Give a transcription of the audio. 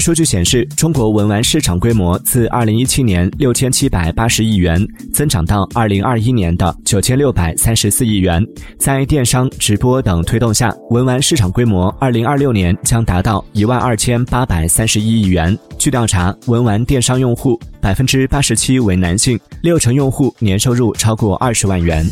数据显示中国文玩市场规模自二零一七年六千七百八十亿元增长到二零二一年的九千六百三十四亿元。在电商直播等推动下文玩市场规模二零二六年将达到一万二千八百三十一亿元。据调查文玩电商用户百分之八十七为男性六成用户年收入超过二十万元。